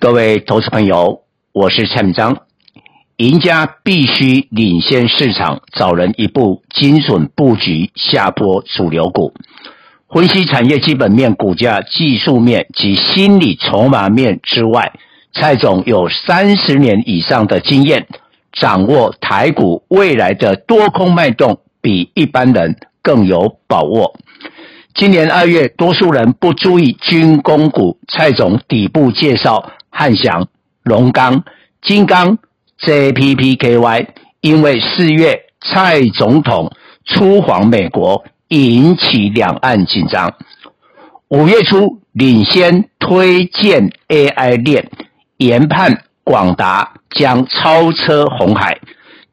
各位投资朋友，我是蔡明章。赢家必须领先市场，找人一步精准布局下波主流股。分析产业基本面、股价技术面及心理筹码面之外，蔡总有三十年以上的经验，掌握台股未来的多空脉动，比一般人更有把握。今年二月，多数人不注意军工股，蔡总底部介绍。汉翔、龙钢、金刚、JPPKY，因为四月蔡总统出访美国，引起两岸紧张。五月初领先推荐 AI 链，研判广达将超车红海、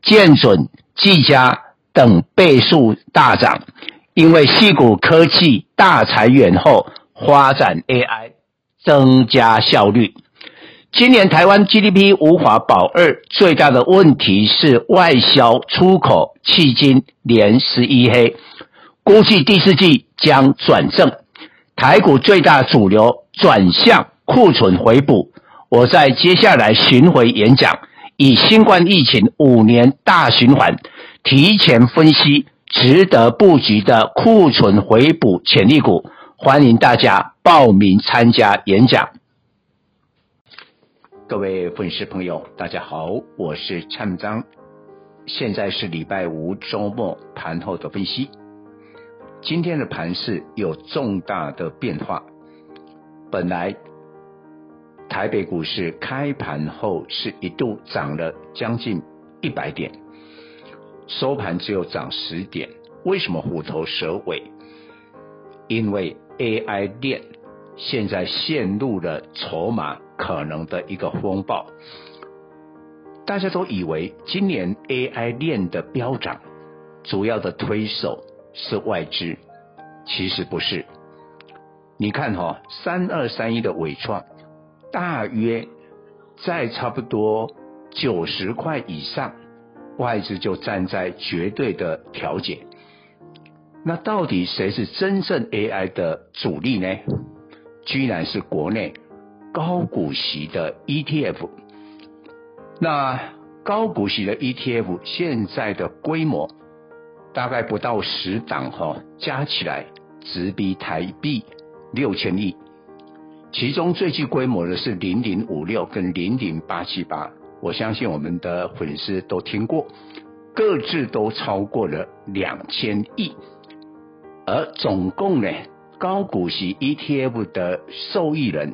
建准、技嘉等倍数大涨，因为细谷科技大裁员后，发展 AI 增加效率。今年台湾 GDP 无法保二，最大的问题是外销出口迄今连十一黑，估计第四季将转正。台股最大主流转向库存回补。我在接下来巡回演讲，以新冠疫情五年大循环，提前分析值得布局的库存回补潜力股，欢迎大家报名参加演讲。各位粉丝朋友，大家好，我是蔡明彰。现在是礼拜五周末盘后的分析。今天的盘势有重大的变化。本来台北股市开盘后是一度涨了将近一百点，收盘只有涨十点。为什么虎头蛇尾？因为 AI 链现在陷入了筹码。可能的一个风暴，大家都以为今年 AI 链的飙涨，主要的推手是外资，其实不是。你看哈、哦，三二三一的伟创，大约在差不多九十块以上，外资就站在绝对的调节。那到底谁是真正 AI 的主力呢？居然是国内。高股息的 ETF，那高股息的 ETF 现在的规模大概不到十档哈，加起来直逼台币六千亿，其中最具规模的是零零五六跟零零八七八，我相信我们的粉丝都听过，各自都超过了两千亿，而总共呢，高股息 ETF 的受益人。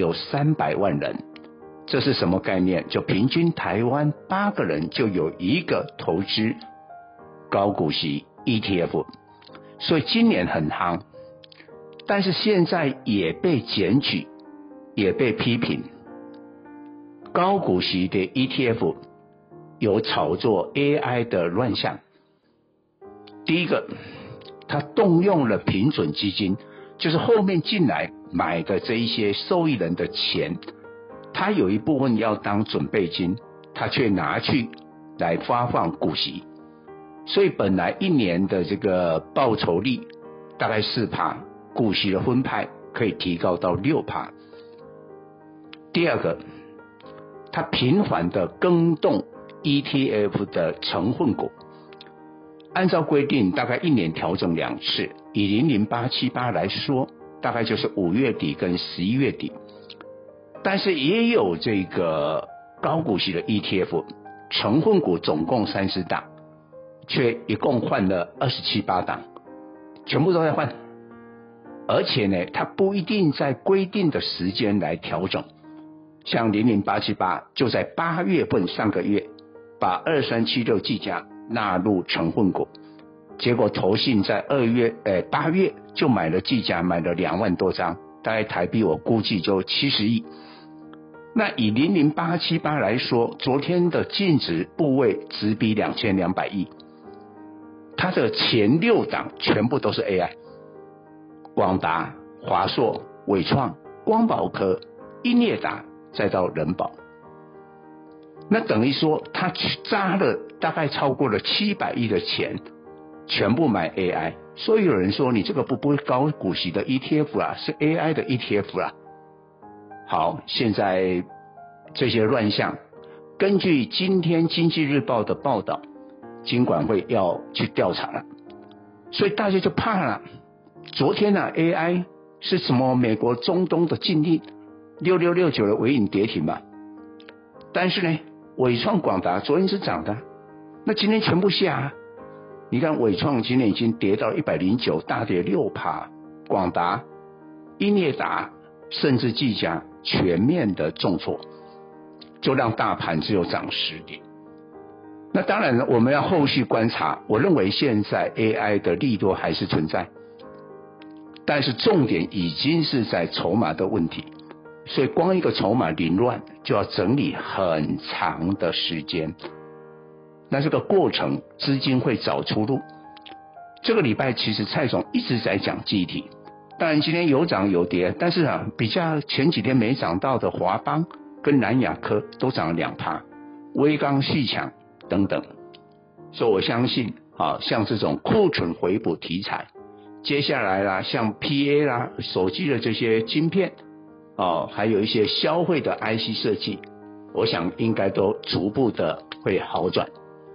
有三百万人，这是什么概念？就平均台湾八个人就有一个投资高股息 ETF，所以今年很夯，但是现在也被检举，也被批评，高股息的 ETF 有炒作 AI 的乱象。第一个，他动用了平准基金，就是后面进来。买的这一些受益人的钱，他有一部分要当准备金，他却拿去来发放股息，所以本来一年的这个报酬率大概四趴，股息的分派可以提高到六趴。第二个，他频繁的更动 ETF 的成分股，按照规定大概一年调整两次，以零零八七八来说。大概就是五月底跟十一月底，但是也有这个高股息的 ETF 成分股总共三十档，却一共换了二十七八档，全部都在换，而且呢，它不一定在规定的时间来调整，像零零八七八就在八月份上个月把二三七六技嘉纳入成分股。结果投信在二月，诶八月就买了技嘉，买了两万多张，大概台币我估计就七十亿。那以零零八七八来说，昨天的净值部位直逼两千两百亿，它的前六档全部都是 AI，广达、华硕、伟创、光宝科、英业达，再到人保，那等于说它扎了大概超过了七百亿的钱。全部买 AI，所以有人说你这个不不是高股息的 ETF 啊，是 AI 的 ETF 啊。好，现在这些乱象，根据今天经济日报的报道，金管会要去调查了，所以大家就怕了。昨天呢、，AI 是什么？美国中东的禁令，六六六九的尾影跌停嘛。但是呢，伟创、广达昨天是涨的，那今天全部下。你看伟创今天已经跌到一百零九，大跌六趴。广达、英业达甚至技嘉全面的重挫，就让大盘只有涨十点。那当然了，我们要后续观察。我认为现在 AI 的利多还是存在，但是重点已经是在筹码的问题。所以光一个筹码凌乱，就要整理很长的时间。那这个过程，资金会找出路。这个礼拜其实蔡总一直在讲记忆体，当然今天有涨有跌，但是啊，比较前几天没涨到的华邦跟南亚科都涨了两趴，威刚续强等等。所以我相信啊，像这种库存回补题材，接下来啦，像 PA 啦、手机的这些晶片，哦，还有一些消费的 IC 设计，我想应该都逐步的会好转。